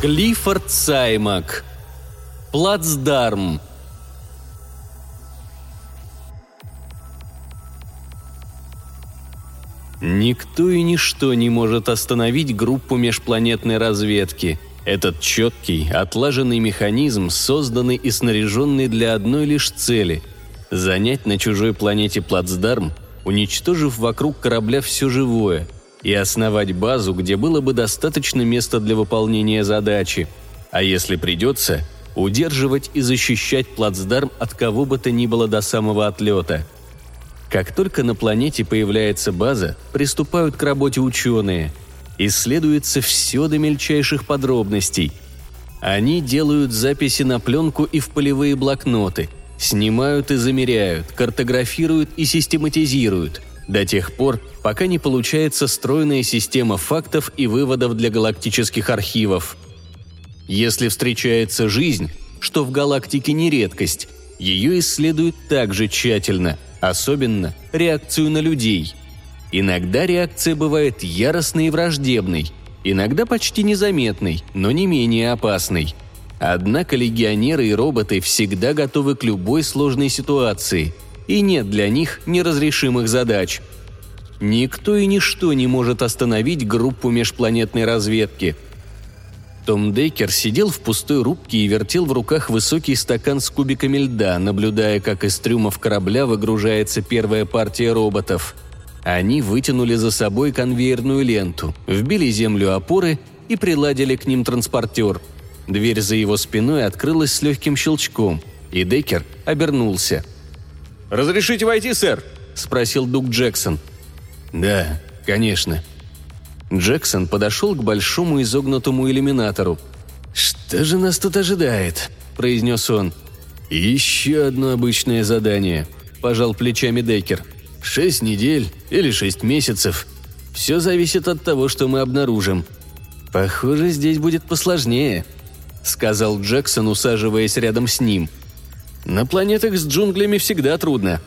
Клиффорд Саймак. Плацдарм. Никто и ничто не может остановить группу межпланетной разведки. Этот четкий, отлаженный механизм, созданный и снаряженный для одной лишь цели – занять на чужой планете плацдарм, уничтожив вокруг корабля все живое, и основать базу, где было бы достаточно места для выполнения задачи. А если придется, удерживать и защищать плацдарм от кого бы то ни было до самого отлета – как только на планете появляется база, приступают к работе ученые. Исследуется все до мельчайших подробностей. Они делают записи на пленку и в полевые блокноты, снимают и замеряют, картографируют и систематизируют, до тех пор, пока не получается стройная система фактов и выводов для галактических архивов. Если встречается жизнь, что в галактике не редкость, ее исследуют также тщательно – особенно реакцию на людей. Иногда реакция бывает яростной и враждебной, иногда почти незаметной, но не менее опасной. Однако легионеры и роботы всегда готовы к любой сложной ситуации, и нет для них неразрешимых задач. Никто и ничто не может остановить группу межпланетной разведки – том Дейкер сидел в пустой рубке и вертел в руках высокий стакан с кубиками льда, наблюдая, как из трюмов корабля выгружается первая партия роботов. Они вытянули за собой конвейерную ленту, вбили землю опоры и приладили к ним транспортер. Дверь за его спиной открылась с легким щелчком, и Дейкер обернулся. «Разрешите войти, сэр?» – спросил Дуг Джексон. «Да, конечно», Джексон подошел к большому изогнутому иллюминатору. «Что же нас тут ожидает?» – произнес он. «Еще одно обычное задание», – пожал плечами Деккер. «Шесть недель или шесть месяцев. Все зависит от того, что мы обнаружим. Похоже, здесь будет посложнее», – сказал Джексон, усаживаясь рядом с ним. «На планетах с джунглями всегда трудно».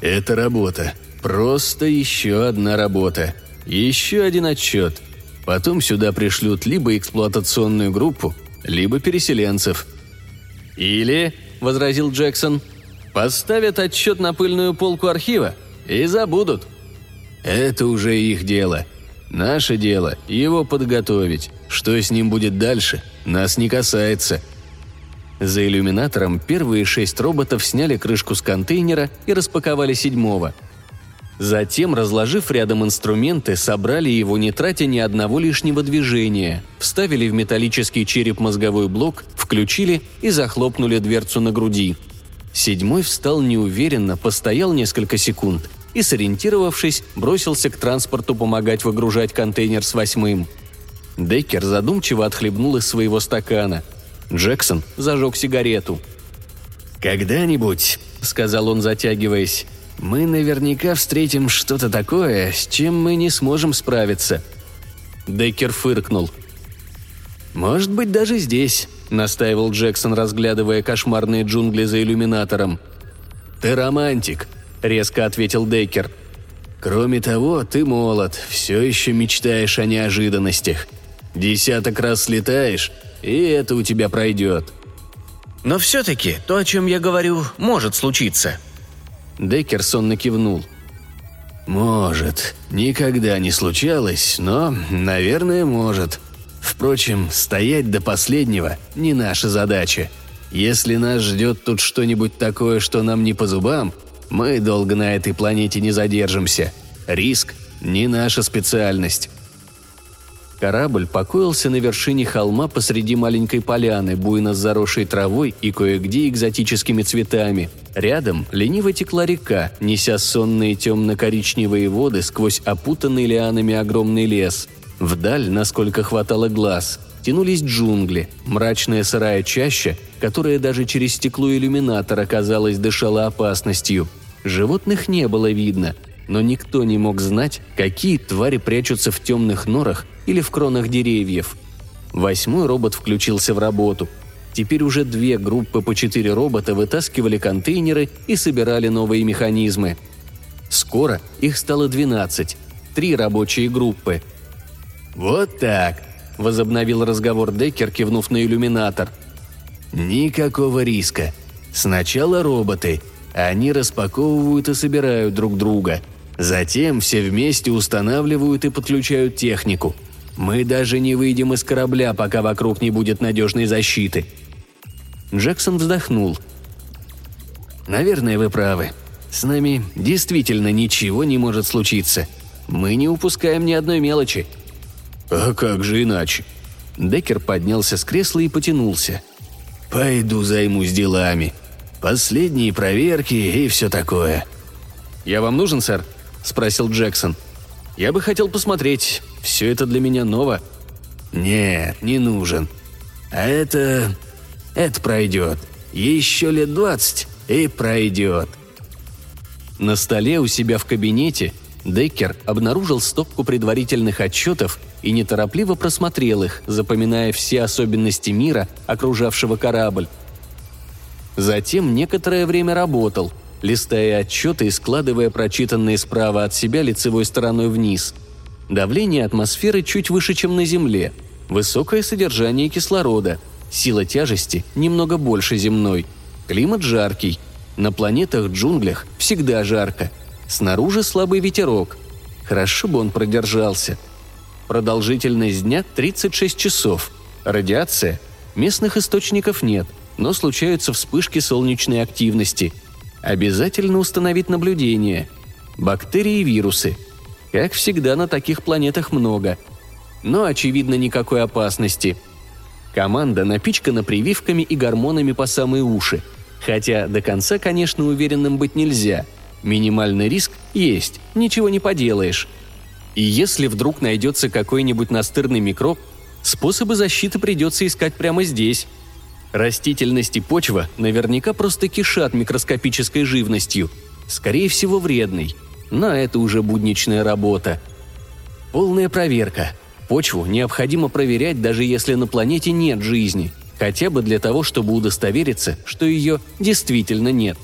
«Это работа. Просто еще одна работа», еще один отчет. Потом сюда пришлют либо эксплуатационную группу, либо переселенцев. «Или», — возразил Джексон, — «поставят отчет на пыльную полку архива и забудут». «Это уже их дело. Наше дело — его подготовить. Что с ним будет дальше, нас не касается». За иллюминатором первые шесть роботов сняли крышку с контейнера и распаковали седьмого — Затем, разложив рядом инструменты, собрали его, не тратя ни одного лишнего движения, вставили в металлический череп-мозговой блок, включили и захлопнули дверцу на груди. Седьмой встал неуверенно, постоял несколько секунд и, сориентировавшись, бросился к транспорту помогать выгружать контейнер с восьмым. Деккер задумчиво отхлебнул из своего стакана. Джексон зажег сигарету. «Когда-нибудь», — сказал он, затягиваясь, мы наверняка встретим что-то такое, с чем мы не сможем справиться». Деккер фыркнул. «Может быть, даже здесь», — настаивал Джексон, разглядывая кошмарные джунгли за иллюминатором. «Ты романтик», — резко ответил Деккер. «Кроме того, ты молод, все еще мечтаешь о неожиданностях. Десяток раз слетаешь, и это у тебя пройдет». «Но все-таки то, о чем я говорю, может случиться», Деккер сонно кивнул. «Может. Никогда не случалось, но, наверное, может. Впрочем, стоять до последнего – не наша задача. Если нас ждет тут что-нибудь такое, что нам не по зубам, мы долго на этой планете не задержимся. Риск – не наша специальность. Корабль покоился на вершине холма посреди маленькой поляны, буйно заросшей травой и кое-где экзотическими цветами. Рядом лениво текла река, неся сонные темно-коричневые воды сквозь опутанный лианами огромный лес. Вдаль, насколько хватало глаз, тянулись джунгли, мрачная сырая чаща, которая даже через стекло иллюминатора, казалось, дышала опасностью. Животных не было видно, но никто не мог знать, какие твари прячутся в темных норах или в кронах деревьев. Восьмой робот включился в работу. Теперь уже две группы по четыре робота вытаскивали контейнеры и собирали новые механизмы. Скоро их стало 12, три рабочие группы. «Вот так», – возобновил разговор Деккер, кивнув на иллюминатор. «Никакого риска. Сначала роботы. Они распаковывают и собирают друг друга. Затем все вместе устанавливают и подключают технику. Мы даже не выйдем из корабля, пока вокруг не будет надежной защиты». Джексон вздохнул. «Наверное, вы правы. С нами действительно ничего не может случиться. Мы не упускаем ни одной мелочи». «А как же иначе?» Деккер поднялся с кресла и потянулся. «Пойду займусь делами. Последние проверки и все такое». «Я вам нужен, сэр?» – спросил Джексон. «Я бы хотел посмотреть. Все это для меня ново». «Нет, не нужен. А это... это пройдет. Еще лет двадцать и пройдет». На столе у себя в кабинете Деккер обнаружил стопку предварительных отчетов и неторопливо просмотрел их, запоминая все особенности мира, окружавшего корабль. Затем некоторое время работал, листая отчеты и складывая прочитанные справа от себя лицевой стороной вниз. Давление атмосферы чуть выше, чем на Земле, высокое содержание кислорода, сила тяжести немного больше земной, климат жаркий, на планетах-джунглях всегда жарко, снаружи слабый ветерок. Хорошо бы он продержался – Продолжительность дня 36 часов. Радиация. Местных источников нет, но случаются вспышки солнечной активности. Обязательно установить наблюдение. Бактерии и вирусы. Как всегда, на таких планетах много. Но, очевидно, никакой опасности. Команда напичкана прививками и гормонами по самые уши. Хотя до конца, конечно, уверенным быть нельзя. Минимальный риск есть, ничего не поделаешь. И если вдруг найдется какой-нибудь настырный микроб, способы защиты придется искать прямо здесь. Растительность и почва наверняка просто кишат микроскопической живностью, скорее всего вредной, но это уже будничная работа. Полная проверка. Почву необходимо проверять, даже если на планете нет жизни, хотя бы для того, чтобы удостовериться, что ее действительно нет.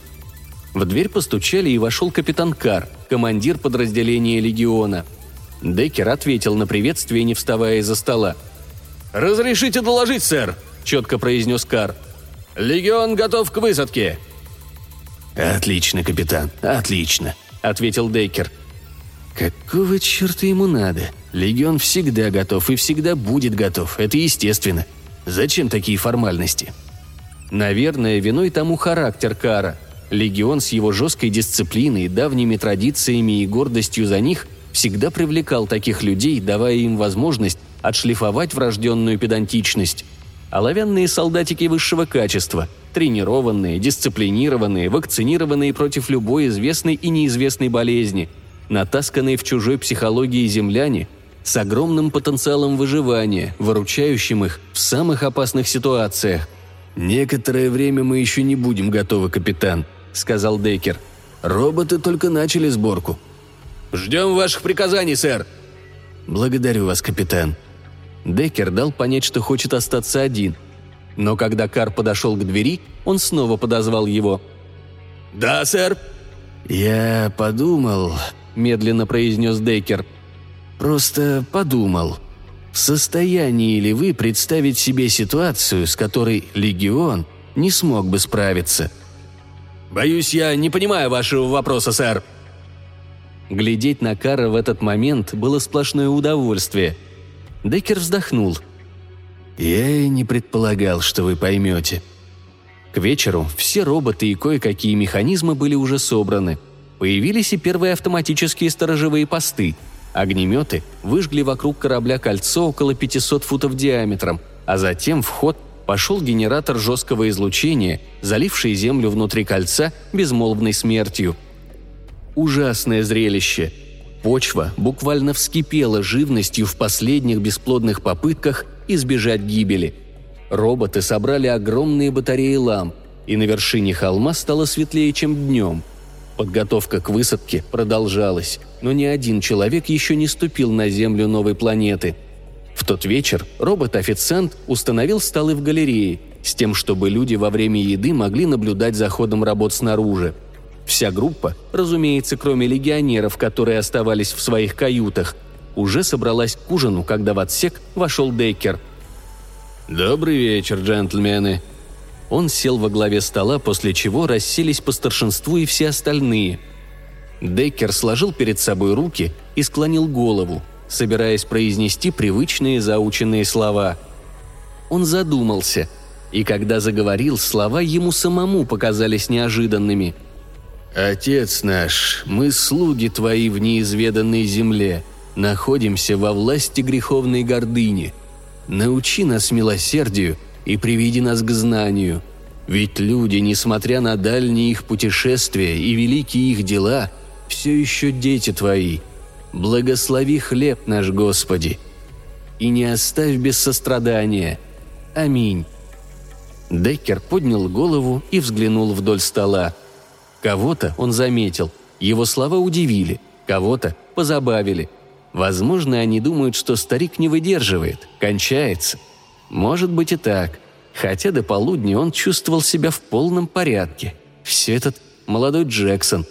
В дверь постучали и вошел капитан Кар, командир подразделения легиона – Деккер ответил на приветствие, не вставая из-за стола. «Разрешите доложить, сэр», — четко произнес Кар. «Легион готов к высадке». «Отлично, капитан, отлично», — ответил Деккер. «Какого черта ему надо? Легион всегда готов и всегда будет готов, это естественно. Зачем такие формальности?» Наверное, виной тому характер Кара. Легион с его жесткой дисциплиной, давними традициями и гордостью за них всегда привлекал таких людей, давая им возможность отшлифовать врожденную педантичность. Оловянные солдатики высшего качества, тренированные, дисциплинированные, вакцинированные против любой известной и неизвестной болезни, натасканные в чужой психологии земляне с огромным потенциалом выживания, выручающим их в самых опасных ситуациях. «Некоторое время мы еще не будем готовы, капитан», — сказал Дейкер. «Роботы только начали сборку. «Ждем ваших приказаний, сэр!» «Благодарю вас, капитан». Деккер дал понять, что хочет остаться один. Но когда Кар подошел к двери, он снова подозвал его. «Да, сэр!» «Я подумал», – медленно произнес Деккер. «Просто подумал. В состоянии ли вы представить себе ситуацию, с которой Легион не смог бы справиться?» «Боюсь, я не понимаю вашего вопроса, сэр», Глядеть на Кара в этот момент было сплошное удовольствие. Деккер вздохнул. «Я и не предполагал, что вы поймете». К вечеру все роботы и кое-какие механизмы были уже собраны. Появились и первые автоматические сторожевые посты. Огнеметы выжгли вокруг корабля кольцо около 500 футов диаметром, а затем в ход пошел генератор жесткого излучения, заливший Землю внутри кольца безмолвной смертью – ужасное зрелище. Почва буквально вскипела живностью в последних бесплодных попытках избежать гибели. Роботы собрали огромные батареи ламп, и на вершине холма стало светлее, чем днем. Подготовка к высадке продолжалась, но ни один человек еще не ступил на землю новой планеты. В тот вечер робот-официант установил столы в галерее, с тем, чтобы люди во время еды могли наблюдать за ходом работ снаружи – Вся группа, разумеется, кроме легионеров, которые оставались в своих каютах, уже собралась к ужину, когда в отсек вошел Дейкер. «Добрый вечер, джентльмены», он сел во главе стола, после чего расселись по старшинству и все остальные. Деккер сложил перед собой руки и склонил голову, собираясь произнести привычные заученные слова. Он задумался, и когда заговорил, слова ему самому показались неожиданными. «Отец наш, мы слуги твои в неизведанной земле, находимся во власти греховной гордыни. Научи нас милосердию и приведи нас к знанию. Ведь люди, несмотря на дальние их путешествия и великие их дела, все еще дети твои. Благослови хлеб наш, Господи, и не оставь без сострадания. Аминь». Деккер поднял голову и взглянул вдоль стола. Кого-то он заметил, его слова удивили, кого-то позабавили. Возможно, они думают, что старик не выдерживает, кончается – может быть и так. Хотя до полудня он чувствовал себя в полном порядке. Все этот молодой Джексон.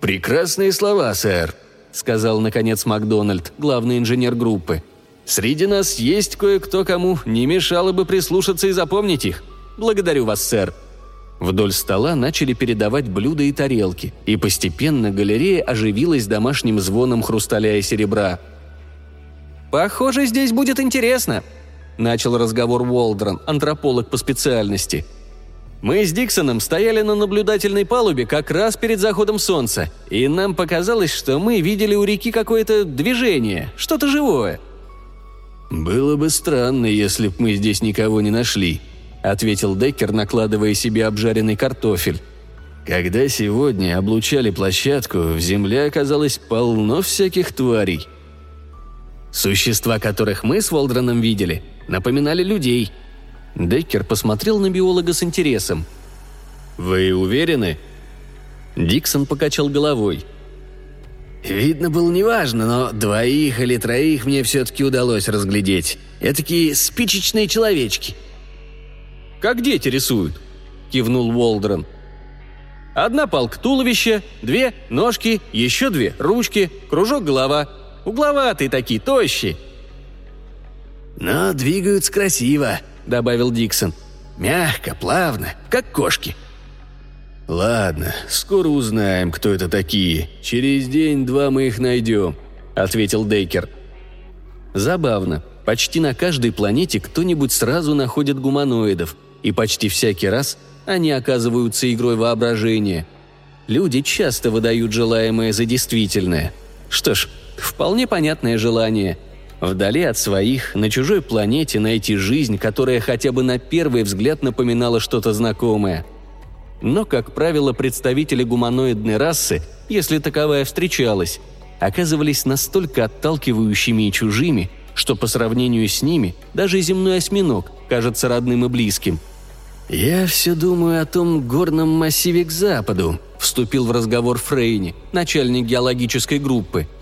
«Прекрасные слова, сэр», — сказал, наконец, Макдональд, главный инженер группы. «Среди нас есть кое-кто, кому не мешало бы прислушаться и запомнить их. Благодарю вас, сэр». Вдоль стола начали передавать блюда и тарелки, и постепенно галерея оживилась домашним звоном хрусталя и серебра. «Похоже, здесь будет интересно», – начал разговор Уолдрон, антрополог по специальности. «Мы с Диксоном стояли на наблюдательной палубе как раз перед заходом солнца, и нам показалось, что мы видели у реки какое-то движение, что-то живое». «Было бы странно, если б мы здесь никого не нашли», – ответил Деккер, накладывая себе обжаренный картофель. «Когда сегодня облучали площадку, в земле оказалось полно всяких тварей». «Существа, которых мы с Волдроном видели, напоминали людей. Деккер посмотрел на биолога с интересом. «Вы уверены?» Диксон покачал головой. «Видно было неважно, но двоих или троих мне все-таки удалось разглядеть. Этакие спичечные человечки». «Как дети рисуют», — кивнул Уолдрон. «Одна палка туловища, две ножки, еще две ручки, кружок голова. Угловатые такие, тощие. «Но двигаются красиво», — добавил Диксон. «Мягко, плавно, как кошки». «Ладно, скоро узнаем, кто это такие. Через день-два мы их найдем», — ответил Дейкер. Забавно. Почти на каждой планете кто-нибудь сразу находит гуманоидов, и почти всякий раз они оказываются игрой воображения. Люди часто выдают желаемое за действительное. Что ж, вполне понятное желание — Вдали от своих, на чужой планете найти жизнь, которая хотя бы на первый взгляд напоминала что-то знакомое. Но, как правило, представители гуманоидной расы, если таковая встречалась, оказывались настолько отталкивающими и чужими, что по сравнению с ними даже земной осьминог кажется родным и близким. «Я все думаю о том горном массиве к западу», — вступил в разговор Фрейни, начальник геологической группы —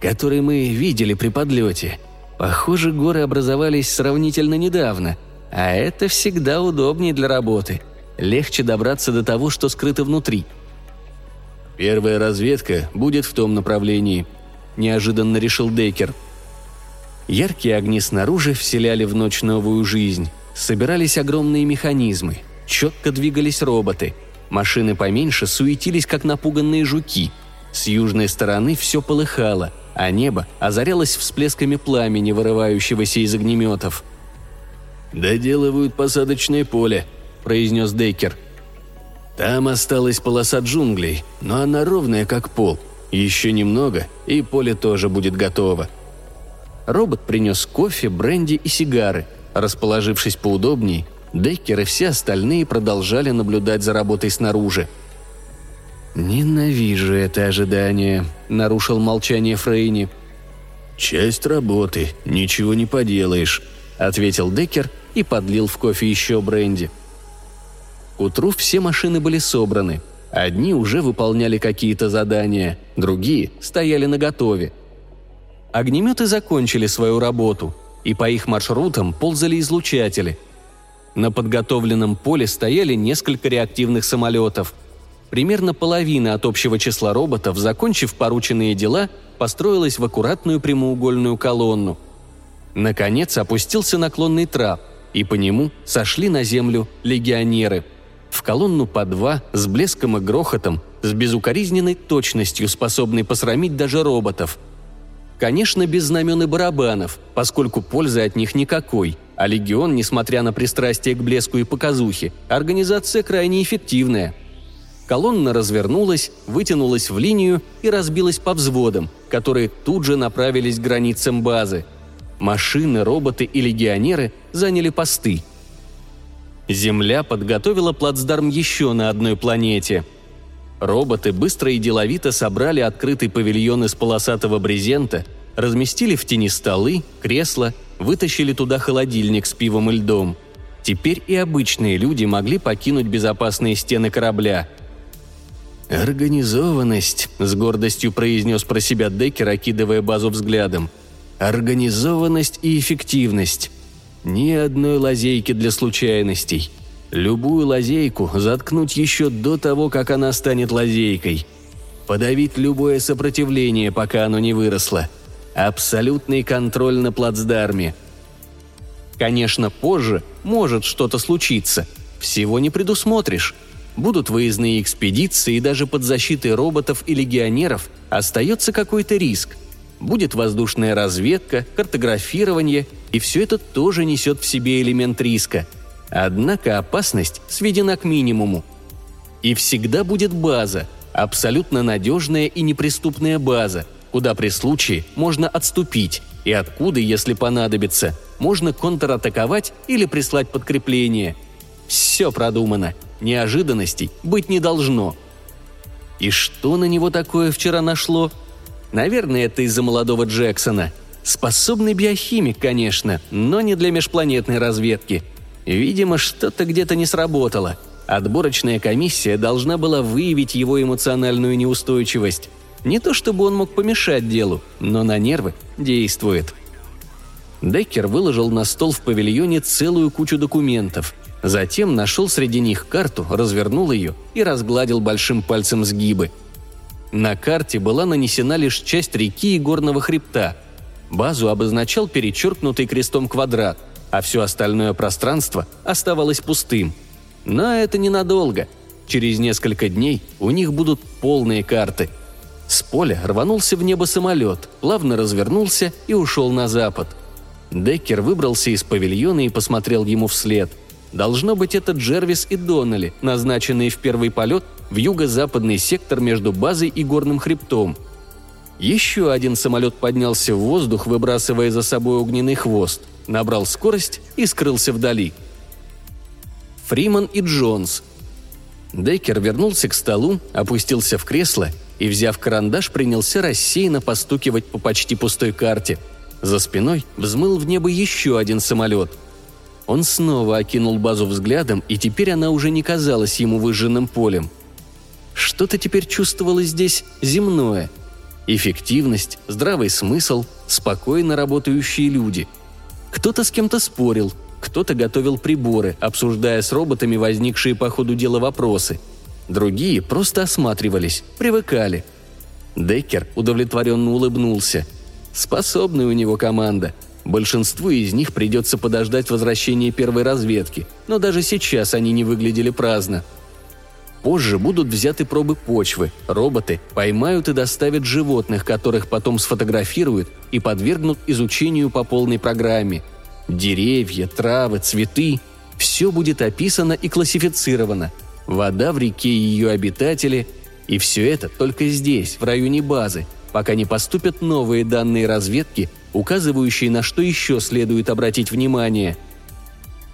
который мы видели при подлете. Похоже, горы образовались сравнительно недавно, а это всегда удобнее для работы. Легче добраться до того, что скрыто внутри. «Первая разведка будет в том направлении», – неожиданно решил Дейкер. Яркие огни снаружи вселяли в ночь новую жизнь. Собирались огромные механизмы. Четко двигались роботы. Машины поменьше суетились, как напуганные жуки. С южной стороны все полыхало – а небо озарялось всплесками пламени, вырывающегося из огнеметов. «Доделывают посадочное поле», – произнес Дейкер. «Там осталась полоса джунглей, но она ровная, как пол. Еще немного, и поле тоже будет готово». Робот принес кофе, бренди и сигары. Расположившись поудобней, Дейкер и все остальные продолжали наблюдать за работой снаружи – «Ненавижу это ожидание», — нарушил молчание Фрейни. «Часть работы, ничего не поделаешь», — ответил Деккер и подлил в кофе еще бренди. К утру все машины были собраны. Одни уже выполняли какие-то задания, другие стояли наготове. Огнеметы закончили свою работу, и по их маршрутам ползали излучатели. На подготовленном поле стояли несколько реактивных самолетов — примерно половина от общего числа роботов, закончив порученные дела, построилась в аккуратную прямоугольную колонну. Наконец опустился наклонный трап, и по нему сошли на землю легионеры. В колонну по два, с блеском и грохотом, с безукоризненной точностью, способной посрамить даже роботов. Конечно, без знамен и барабанов, поскольку пользы от них никакой, а легион, несмотря на пристрастие к блеску и показухе, организация крайне эффективная. Колонна развернулась, вытянулась в линию и разбилась по взводам, которые тут же направились к границам базы. Машины, роботы и легионеры заняли посты. Земля подготовила плацдарм еще на одной планете – Роботы быстро и деловито собрали открытый павильон из полосатого брезента, разместили в тени столы, кресла, вытащили туда холодильник с пивом и льдом. Теперь и обычные люди могли покинуть безопасные стены корабля. «Организованность», — с гордостью произнес про себя Деккер, окидывая базу взглядом. «Организованность и эффективность. Ни одной лазейки для случайностей. Любую лазейку заткнуть еще до того, как она станет лазейкой. Подавить любое сопротивление, пока оно не выросло. Абсолютный контроль на плацдарме. Конечно, позже может что-то случиться. Всего не предусмотришь. Будут выездные экспедиции, и даже под защитой роботов и легионеров остается какой-то риск. Будет воздушная разведка, картографирование, и все это тоже несет в себе элемент риска – Однако опасность сведена к минимуму. И всегда будет база, абсолютно надежная и неприступная база, куда при случае можно отступить, и откуда, если понадобится, можно контратаковать или прислать подкрепление. Все продумано, неожиданностей быть не должно. И что на него такое вчера нашло? Наверное, это из-за молодого Джексона. Способный биохимик, конечно, но не для межпланетной разведки – Видимо, что-то где-то не сработало. Отборочная комиссия должна была выявить его эмоциональную неустойчивость. Не то чтобы он мог помешать делу, но на нервы действует. Деккер выложил на стол в павильоне целую кучу документов. Затем нашел среди них карту, развернул ее и разгладил большим пальцем сгибы. На карте была нанесена лишь часть реки и горного хребта. Базу обозначал перечеркнутый крестом квадрат – а все остальное пространство оставалось пустым. Но это ненадолго. Через несколько дней у них будут полные карты. С поля рванулся в небо самолет, плавно развернулся и ушел на запад. Деккер выбрался из павильона и посмотрел ему вслед. Должно быть, это Джервис и Доннелли, назначенные в первый полет в юго-западный сектор между базой и горным хребтом. Еще один самолет поднялся в воздух, выбрасывая за собой огненный хвост набрал скорость и скрылся вдали. Фриман и Джонс. Деккер вернулся к столу, опустился в кресло и, взяв карандаш, принялся рассеянно постукивать по почти пустой карте. За спиной взмыл в небо еще один самолет. Он снова окинул базу взглядом, и теперь она уже не казалась ему выжженным полем. Что-то теперь чувствовалось здесь земное. Эффективность, здравый смысл, спокойно работающие люди – кто-то с кем-то спорил, кто-то готовил приборы, обсуждая с роботами возникшие по ходу дела вопросы. Другие просто осматривались, привыкали. Деккер удовлетворенно улыбнулся. Способная у него команда. Большинству из них придется подождать возвращения первой разведки, но даже сейчас они не выглядели праздно. Позже будут взяты пробы почвы, роботы поймают и доставят животных, которых потом сфотографируют и подвергнут изучению по полной программе. Деревья, травы, цветы – все будет описано и классифицировано. Вода в реке и ее обитатели – и все это только здесь, в районе базы, пока не поступят новые данные разведки, указывающие на что еще следует обратить внимание –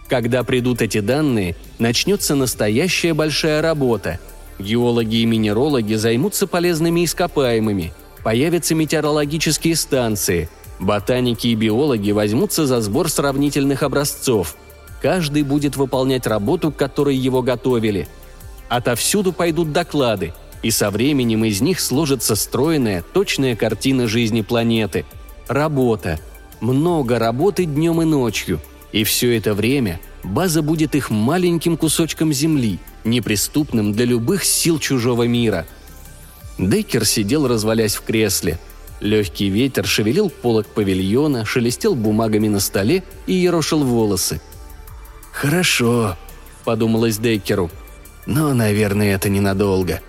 когда придут эти данные, начнется настоящая большая работа. Геологи и минерологи займутся полезными ископаемыми, появятся метеорологические станции, ботаники и биологи возьмутся за сбор сравнительных образцов. Каждый будет выполнять работу, к которой его готовили. Отовсюду пойдут доклады, и со временем из них сложится стройная, точная картина жизни планеты. Работа. Много работы днем и ночью – и все это время база будет их маленьким кусочком земли, неприступным для любых сил чужого мира. Дейкер сидел, развалясь в кресле. Легкий ветер шевелил полок павильона, шелестел бумагами на столе и ерошил волосы. «Хорошо», — подумалось Дейкеру. «Но, наверное, это ненадолго».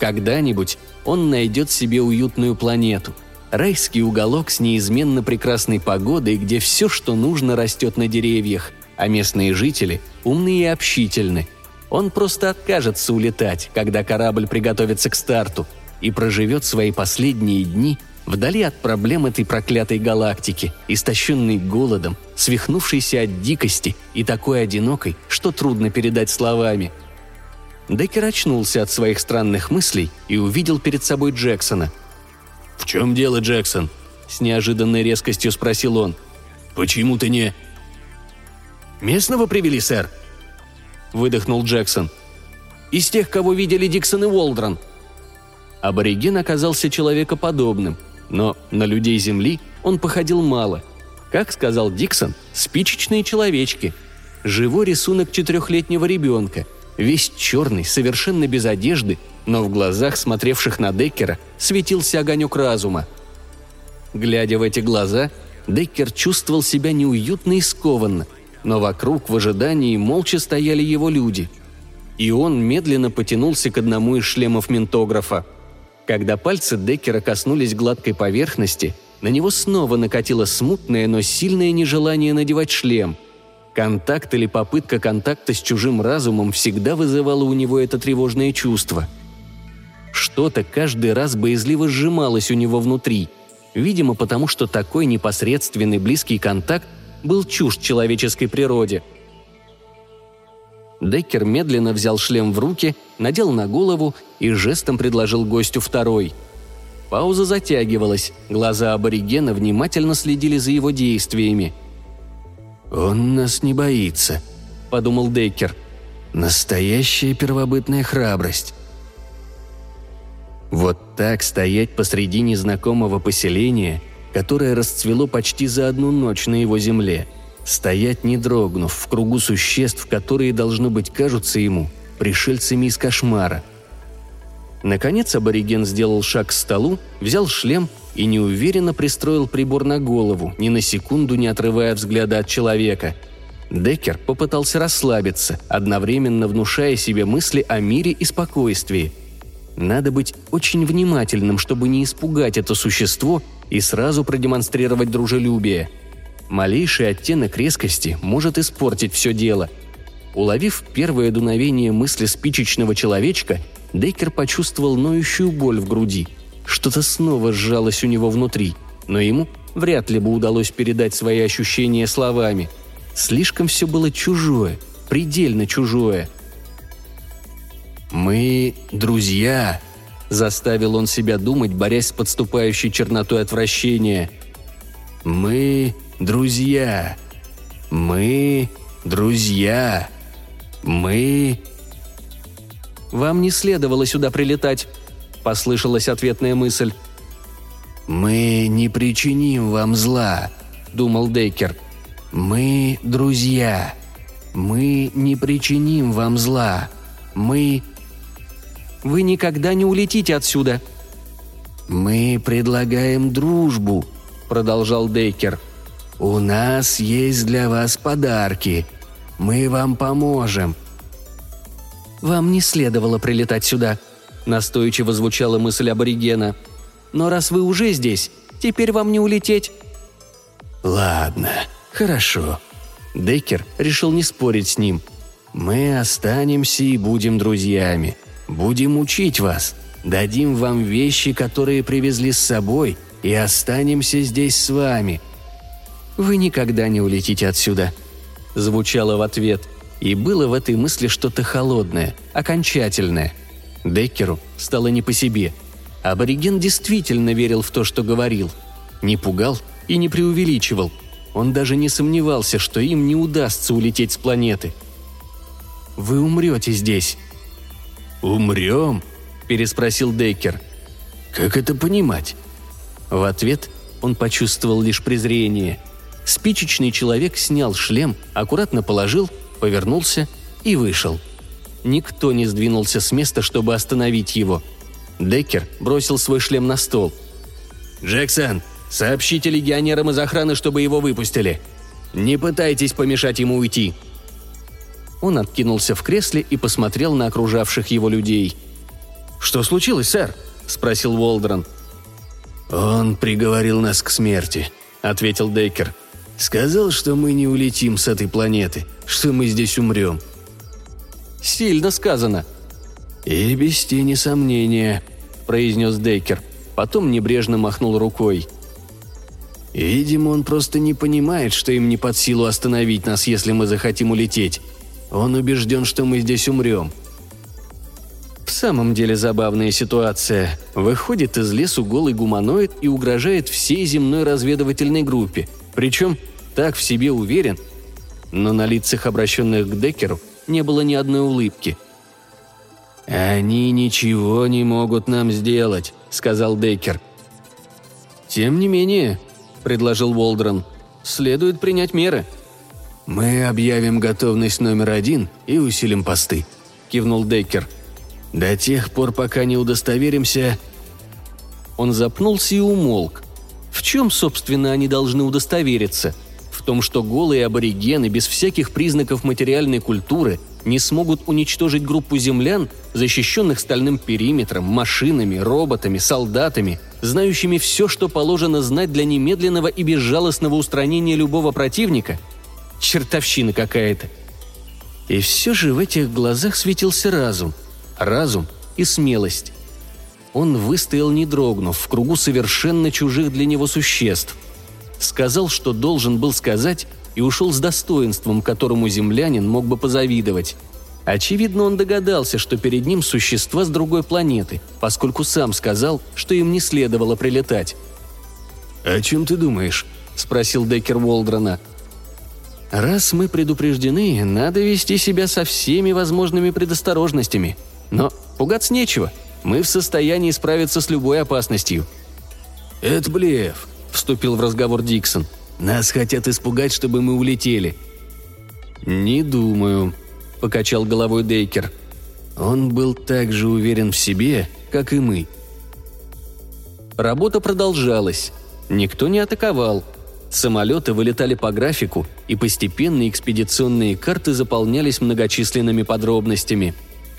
Когда-нибудь он найдет себе уютную планету. Райский уголок с неизменно прекрасной погодой, где все, что нужно, растет на деревьях, а местные жители умные и общительны. Он просто откажется улетать, когда корабль приготовится к старту, и проживет свои последние дни вдали от проблем этой проклятой галактики, истощенной голодом, свихнувшейся от дикости и такой одинокой, что трудно передать словами – Деккер очнулся от своих странных мыслей и увидел перед собой Джексона. «В чем дело, Джексон?» – с неожиданной резкостью спросил он. «Почему ты не...» «Местного привели, сэр?» – выдохнул Джексон. «Из тех, кого видели Диксон и Уолдрон». Абориген оказался человекоподобным, но на людей Земли он походил мало. Как сказал Диксон, спичечные человечки. Живой рисунок четырехлетнего ребенка – весь черный, совершенно без одежды, но в глазах, смотревших на Деккера, светился огонек разума. Глядя в эти глаза, Деккер чувствовал себя неуютно и скованно, но вокруг в ожидании молча стояли его люди. И он медленно потянулся к одному из шлемов ментографа. Когда пальцы Деккера коснулись гладкой поверхности, на него снова накатило смутное, но сильное нежелание надевать шлем – Контакт или попытка контакта с чужим разумом всегда вызывала у него это тревожное чувство. Что-то каждый раз боязливо сжималось у него внутри, видимо потому, что такой непосредственный близкий контакт был чужд человеческой природе. Деккер медленно взял шлем в руки, надел на голову и жестом предложил гостю второй. Пауза затягивалась, глаза аборигена внимательно следили за его действиями – «Он нас не боится», — подумал Дейкер. «Настоящая первобытная храбрость». Вот так стоять посреди незнакомого поселения, которое расцвело почти за одну ночь на его земле. Стоять не дрогнув в кругу существ, которые, должно быть, кажутся ему пришельцами из кошмара. Наконец абориген сделал шаг к столу, взял шлем и неуверенно пристроил прибор на голову, ни на секунду не отрывая взгляда от человека. Деккер попытался расслабиться, одновременно внушая себе мысли о мире и спокойствии. Надо быть очень внимательным, чтобы не испугать это существо и сразу продемонстрировать дружелюбие. Малейший оттенок резкости может испортить все дело. Уловив первое дуновение мысли спичечного человечка, Дейкер почувствовал ноющую боль в груди – что-то снова сжалось у него внутри, но ему вряд ли бы удалось передать свои ощущения словами. Слишком все было чужое, предельно чужое. «Мы друзья», — заставил он себя думать, борясь с подступающей чернотой отвращения. «Мы друзья. Мы друзья. Мы...» «Вам не следовало сюда прилетать», – послышалась ответная мысль. «Мы не причиним вам зла», – думал Дейкер. «Мы друзья. Мы не причиним вам зла. Мы...» «Вы никогда не улетите отсюда», «Мы предлагаем дружбу», — продолжал Дейкер. «У нас есть для вас подарки. Мы вам поможем». «Вам не следовало прилетать сюда», Настойчиво звучала мысль аборигена. «Но раз вы уже здесь, теперь вам не улететь». «Ладно, хорошо». Деккер решил не спорить с ним. «Мы останемся и будем друзьями. Будем учить вас. Дадим вам вещи, которые привезли с собой, и останемся здесь с вами». «Вы никогда не улетите отсюда», – звучало в ответ. И было в этой мысли что-то холодное, окончательное – Деккеру стало не по себе. Абориген действительно верил в то, что говорил. Не пугал и не преувеличивал. Он даже не сомневался, что им не удастся улететь с планеты. «Вы умрете здесь». «Умрем?» – переспросил Деккер. «Как это понимать?» В ответ он почувствовал лишь презрение. Спичечный человек снял шлем, аккуратно положил, повернулся и вышел. Никто не сдвинулся с места, чтобы остановить его. Деккер бросил свой шлем на стол. «Джексон, сообщите легионерам из охраны, чтобы его выпустили. Не пытайтесь помешать ему уйти», он откинулся в кресле и посмотрел на окружавших его людей. «Что случилось, сэр?» – спросил Уолдрон. «Он приговорил нас к смерти», – ответил Дейкер. «Сказал, что мы не улетим с этой планеты, что мы здесь умрем». «Сильно сказано». «И без тени сомнения», – произнес Дейкер. Потом небрежно махнул рукой. «Видимо, он просто не понимает, что им не под силу остановить нас, если мы захотим улететь. Он убежден, что мы здесь умрем. В самом деле забавная ситуация. Выходит из лесу голый гуманоид и угрожает всей земной разведывательной группе. Причем так в себе уверен. Но на лицах, обращенных к Деккеру, не было ни одной улыбки. «Они ничего не могут нам сделать», — сказал Деккер. «Тем не менее», — предложил Волдрон, — «следует принять меры». «Мы объявим готовность номер один и усилим посты», – кивнул Деккер. «До тех пор, пока не удостоверимся...» Он запнулся и умолк. В чем, собственно, они должны удостовериться? В том, что голые аборигены без всяких признаков материальной культуры не смогут уничтожить группу землян, защищенных стальным периметром, машинами, роботами, солдатами, знающими все, что положено знать для немедленного и безжалостного устранения любого противника – Чертовщина какая-то. И все же в этих глазах светился разум. Разум и смелость. Он выстоял не дрогнув в кругу совершенно чужих для него существ. Сказал, что должен был сказать, и ушел с достоинством, которому землянин мог бы позавидовать. Очевидно, он догадался, что перед ним существа с другой планеты, поскольку сам сказал, что им не следовало прилетать. «О чем ты думаешь?» – спросил Деккер Уолдрона – Раз мы предупреждены, надо вести себя со всеми возможными предосторожностями. Но пугаться нечего. Мы в состоянии справиться с любой опасностью». «Это блеф», — вступил в разговор Диксон. «Нас хотят испугать, чтобы мы улетели». «Не думаю», — покачал головой Дейкер. Он был так же уверен в себе, как и мы. Работа продолжалась. Никто не атаковал — Самолеты вылетали по графику, и постепенно экспедиционные карты заполнялись многочисленными подробностями.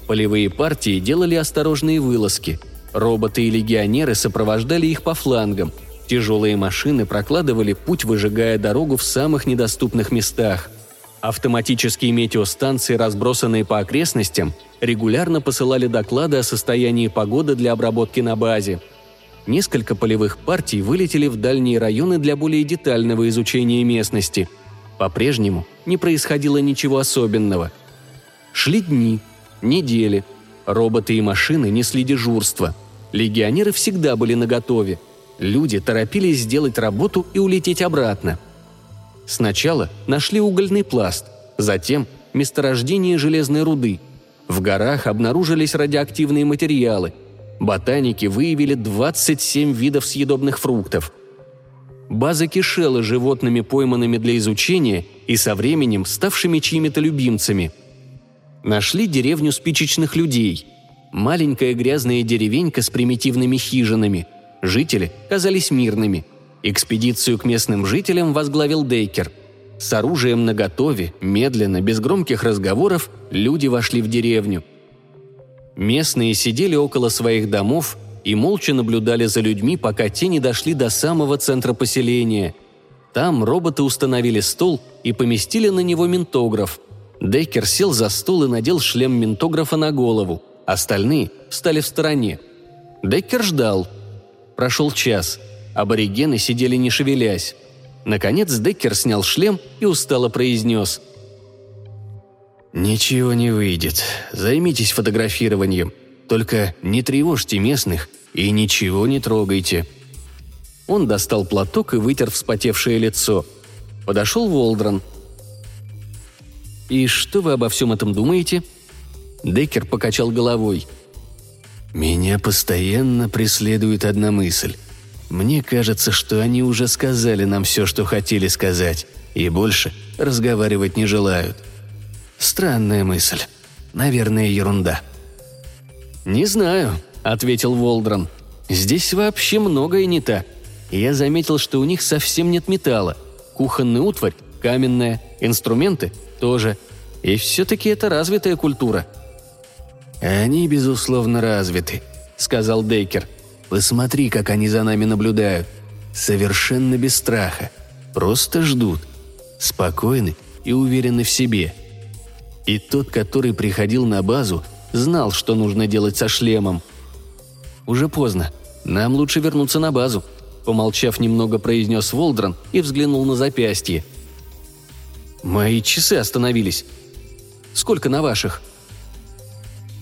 Полевые партии делали осторожные вылазки. Роботы и легионеры сопровождали их по флангам. Тяжелые машины прокладывали путь, выжигая дорогу в самых недоступных местах. Автоматические метеостанции, разбросанные по окрестностям, регулярно посылали доклады о состоянии погоды для обработки на базе – Несколько полевых партий вылетели в дальние районы для более детального изучения местности. По-прежнему не происходило ничего особенного. Шли дни, недели. Роботы и машины несли дежурство. Легионеры всегда были наготове. Люди торопились сделать работу и улететь обратно. Сначала нашли угольный пласт, затем месторождение железной руды. В горах обнаружились радиоактивные материалы – Ботаники выявили 27 видов съедобных фруктов. База кишела животными, пойманными для изучения и со временем ставшими чьими-то любимцами. Нашли деревню спичечных людей. Маленькая грязная деревенька с примитивными хижинами. Жители казались мирными. Экспедицию к местным жителям возглавил Дейкер. С оружием наготове, медленно, без громких разговоров, люди вошли в деревню – Местные сидели около своих домов и молча наблюдали за людьми, пока те не дошли до самого центра поселения. Там роботы установили стол и поместили на него ментограф. Деккер сел за стол и надел шлем ментографа на голову. Остальные встали в стороне. Деккер ждал. Прошел час. Аборигены сидели не шевелясь. Наконец Деккер снял шлем и устало произнес – «Ничего не выйдет. Займитесь фотографированием. Только не тревожьте местных и ничего не трогайте». Он достал платок и вытер вспотевшее лицо. Подошел Волдрон. «И что вы обо всем этом думаете?» Деккер покачал головой. «Меня постоянно преследует одна мысль. Мне кажется, что они уже сказали нам все, что хотели сказать, и больше разговаривать не желают. Странная мысль. Наверное, ерунда. «Не знаю», — ответил Волдрон. «Здесь вообще многое не так. Я заметил, что у них совсем нет металла. Кухонный утварь – каменная, инструменты – тоже. И все-таки это развитая культура». «Они, безусловно, развиты», — сказал Дейкер. «Посмотри, как они за нами наблюдают. Совершенно без страха. Просто ждут. Спокойны и уверены в себе. И тот, который приходил на базу, знал, что нужно делать со шлемом. «Уже поздно. Нам лучше вернуться на базу», — помолчав немного, произнес Волдрон и взглянул на запястье. «Мои часы остановились. Сколько на ваших?»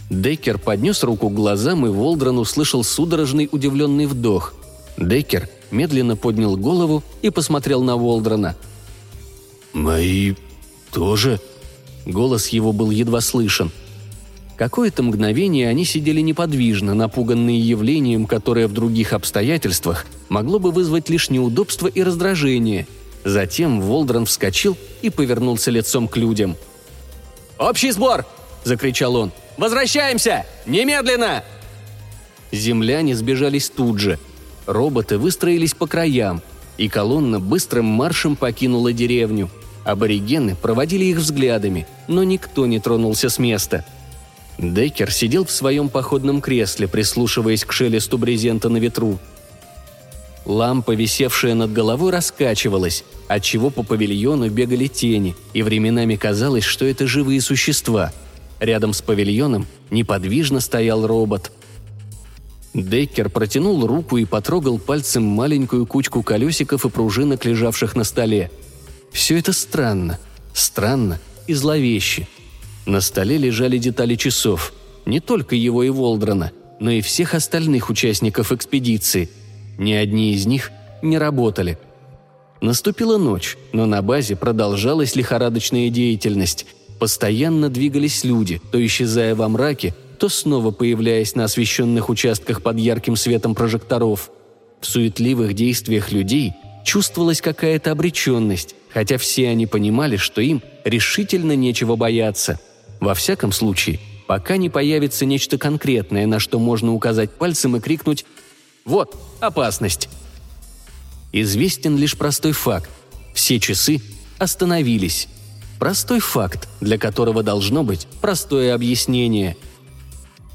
Деккер поднес руку к глазам, и Волдрон услышал судорожный удивленный вдох. Деккер медленно поднял голову и посмотрел на Волдрона. «Мои тоже?» Голос его был едва слышен. Какое-то мгновение они сидели неподвижно, напуганные явлением, которое в других обстоятельствах могло бы вызвать лишь неудобство и раздражение. Затем Волдрон вскочил и повернулся лицом к людям. «Общий сбор!» – закричал он. Возвращаемся! Немедленно!» Земляне сбежались тут же. Роботы выстроились по краям, и колонна быстрым маршем покинула деревню. Аборигены проводили их взглядами, но никто не тронулся с места. Деккер сидел в своем походном кресле, прислушиваясь к шелесту брезента на ветру. Лампа, висевшая над головой, раскачивалась, отчего по павильону бегали тени, и временами казалось, что это живые существа – Рядом с павильоном неподвижно стоял робот. Дейкер протянул руку и потрогал пальцем маленькую кучку колесиков и пружинок, лежавших на столе. Все это странно. Странно и зловеще. На столе лежали детали часов. Не только его и Волдрона, но и всех остальных участников экспедиции. Ни одни из них не работали. Наступила ночь, но на базе продолжалась лихорадочная деятельность. Постоянно двигались люди, то исчезая во мраке, то снова появляясь на освещенных участках под ярким светом прожекторов. В суетливых действиях людей чувствовалась какая-то обреченность, хотя все они понимали, что им решительно нечего бояться. Во всяком случае, пока не появится нечто конкретное, на что можно указать пальцем и крикнуть «Вот, опасность!». Известен лишь простой факт. Все часы остановились. Простой факт, для которого должно быть простое объяснение.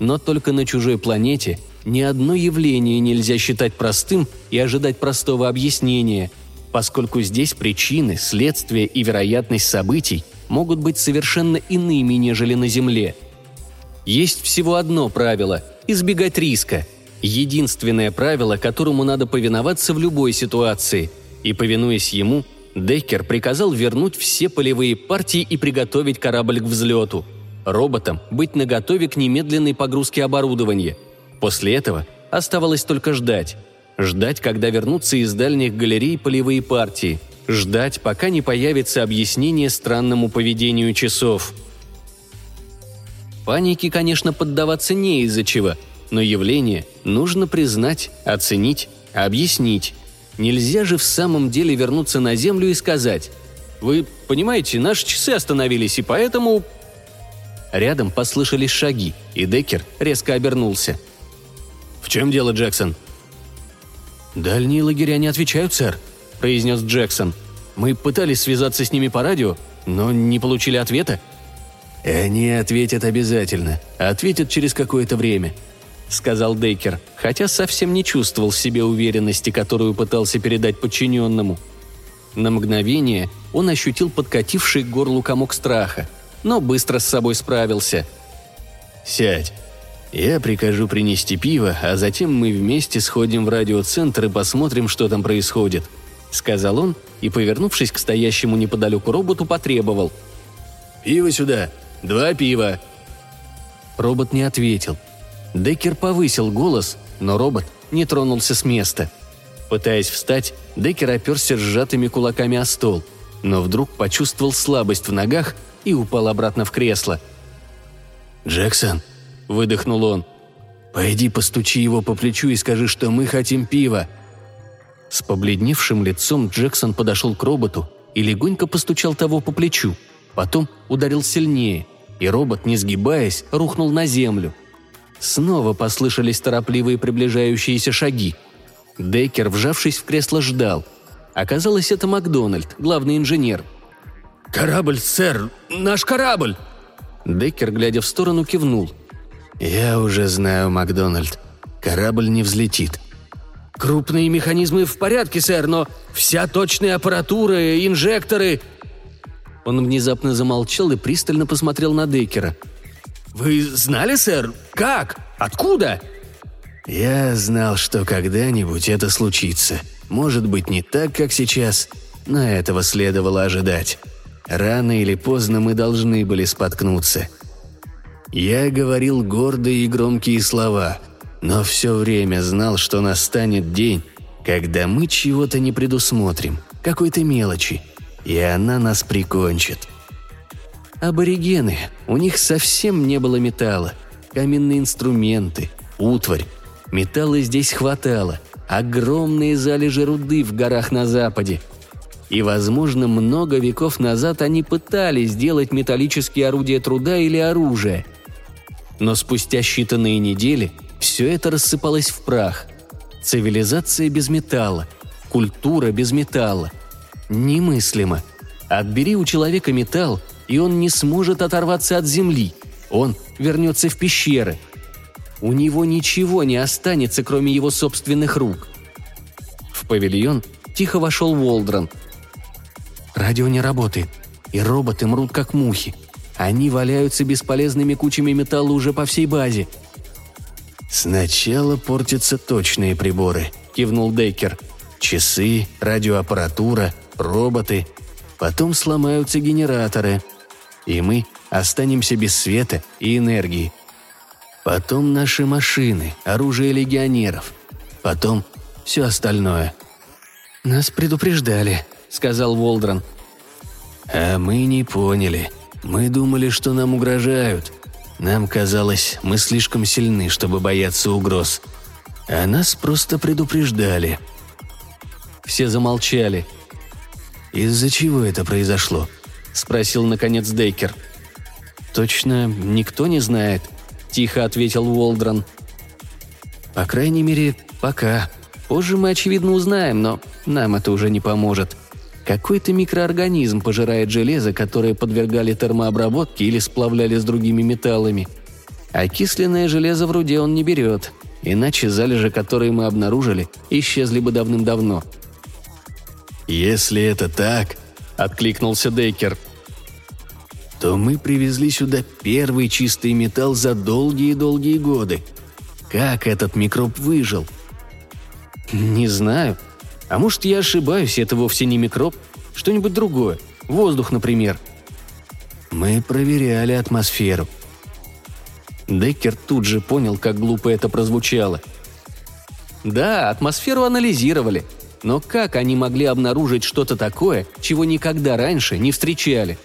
Но только на чужой планете ни одно явление нельзя считать простым и ожидать простого объяснения, поскольку здесь причины, следствия и вероятность событий могут быть совершенно иными, нежели на Земле. Есть всего одно правило – избегать риска. Единственное правило, которому надо повиноваться в любой ситуации. И повинуясь ему – Деккер приказал вернуть все полевые партии и приготовить корабль к взлету. Роботам быть наготове к немедленной погрузке оборудования. После этого оставалось только ждать. Ждать, когда вернутся из дальних галерей полевые партии. Ждать, пока не появится объяснение странному поведению часов. Панике, конечно, поддаваться не из-за чего, но явление нужно признать, оценить, объяснить. Нельзя же в самом деле вернуться на Землю и сказать «Вы понимаете, наши часы остановились, и поэтому...» Рядом послышались шаги, и Деккер резко обернулся. «В чем дело, Джексон?» «Дальние лагеря не отвечают, сэр», – произнес Джексон. «Мы пытались связаться с ними по радио, но не получили ответа». «Они ответят обязательно. Ответят через какое-то время», сказал Дейкер, хотя совсем не чувствовал в себе уверенности, которую пытался передать подчиненному. На мгновение он ощутил подкативший к горлу комок страха, но быстро с собой справился. «Сядь. Я прикажу принести пиво, а затем мы вместе сходим в радиоцентр и посмотрим, что там происходит», — сказал он и, повернувшись к стоящему неподалеку роботу, потребовал. «Пиво сюда! Два пива!» Робот не ответил — Деккер повысил голос, но робот не тронулся с места. Пытаясь встать, Деккер оперся сжатыми кулаками о стол, но вдруг почувствовал слабость в ногах и упал обратно в кресло. «Джексон», — выдохнул он, — «пойди постучи его по плечу и скажи, что мы хотим пива». С побледневшим лицом Джексон подошел к роботу и легонько постучал того по плечу. Потом ударил сильнее, и робот, не сгибаясь, рухнул на землю. Снова послышались торопливые приближающиеся шаги. Деккер, вжавшись в кресло, ждал. Оказалось, это Макдональд, главный инженер. «Корабль, сэр! Наш корабль!» Деккер, глядя в сторону, кивнул. «Я уже знаю, Макдональд. Корабль не взлетит. Крупные механизмы в порядке, сэр, но вся точная аппаратура, инжекторы...» Он внезапно замолчал и пристально посмотрел на Деккера. «Вы знали, сэр? Как? Откуда?» «Я знал, что когда-нибудь это случится. Может быть, не так, как сейчас, но этого следовало ожидать. Рано или поздно мы должны были споткнуться. Я говорил гордые и громкие слова, но все время знал, что настанет день, когда мы чего-то не предусмотрим, какой-то мелочи, и она нас прикончит. Аборигены, у них совсем не было металла. Каменные инструменты, утварь. Металла здесь хватало. Огромные залежи руды в горах на западе. И, возможно, много веков назад они пытались сделать металлические орудия труда или оружие. Но спустя считанные недели все это рассыпалось в прах. Цивилизация без металла, культура без металла. Немыслимо. Отбери у человека металл, и он не сможет оторваться от земли. Он вернется в пещеры. У него ничего не останется, кроме его собственных рук. В павильон тихо вошел Волдран. Радио не работает, и роботы мрут как мухи. Они валяются бесполезными кучами металла уже по всей базе. «Сначала портятся точные приборы», – кивнул Дейкер. «Часы, радиоаппаратура, роботы. Потом сломаются генераторы и мы останемся без света и энергии. Потом наши машины, оружие легионеров. Потом все остальное. «Нас предупреждали», — сказал Волдран. «А мы не поняли. Мы думали, что нам угрожают. Нам казалось, мы слишком сильны, чтобы бояться угроз. А нас просто предупреждали». Все замолчали. «Из-за чего это произошло?» – спросил наконец Дейкер. «Точно никто не знает», – тихо ответил Уолдрон. «По крайней мере, пока. Позже мы, очевидно, узнаем, но нам это уже не поможет. Какой-то микроорганизм пожирает железо, которое подвергали термообработке или сплавляли с другими металлами. Окисленное железо в руде он не берет, иначе залежи, которые мы обнаружили, исчезли бы давным-давно». «Если это так», – откликнулся Дейкер. «То мы привезли сюда первый чистый металл за долгие-долгие годы. Как этот микроб выжил?» «Не знаю. А может, я ошибаюсь, это вовсе не микроб? Что-нибудь другое. Воздух, например». «Мы проверяли атмосферу», Деккер тут же понял, как глупо это прозвучало. Да, атмосферу анализировали, но как они могли обнаружить что-то такое, чего никогда раньше не встречали?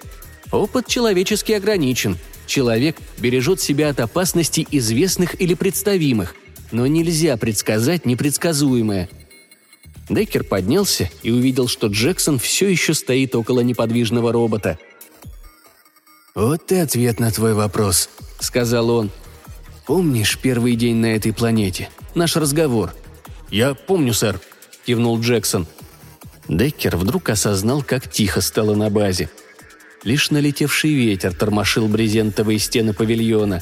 Опыт человечески ограничен. Человек бережет себя от опасностей известных или представимых, но нельзя предсказать непредсказуемое. Деккер поднялся и увидел, что Джексон все еще стоит около неподвижного робота. «Вот и ответ на твой вопрос», — сказал он. «Помнишь первый день на этой планете? Наш разговор?» «Я помню, сэр», кивнул Джексон. Деккер вдруг осознал, как тихо стало на базе. Лишь налетевший ветер тормошил брезентовые стены павильона.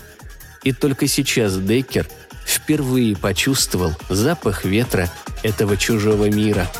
И только сейчас Деккер впервые почувствовал запах ветра этого чужого мира –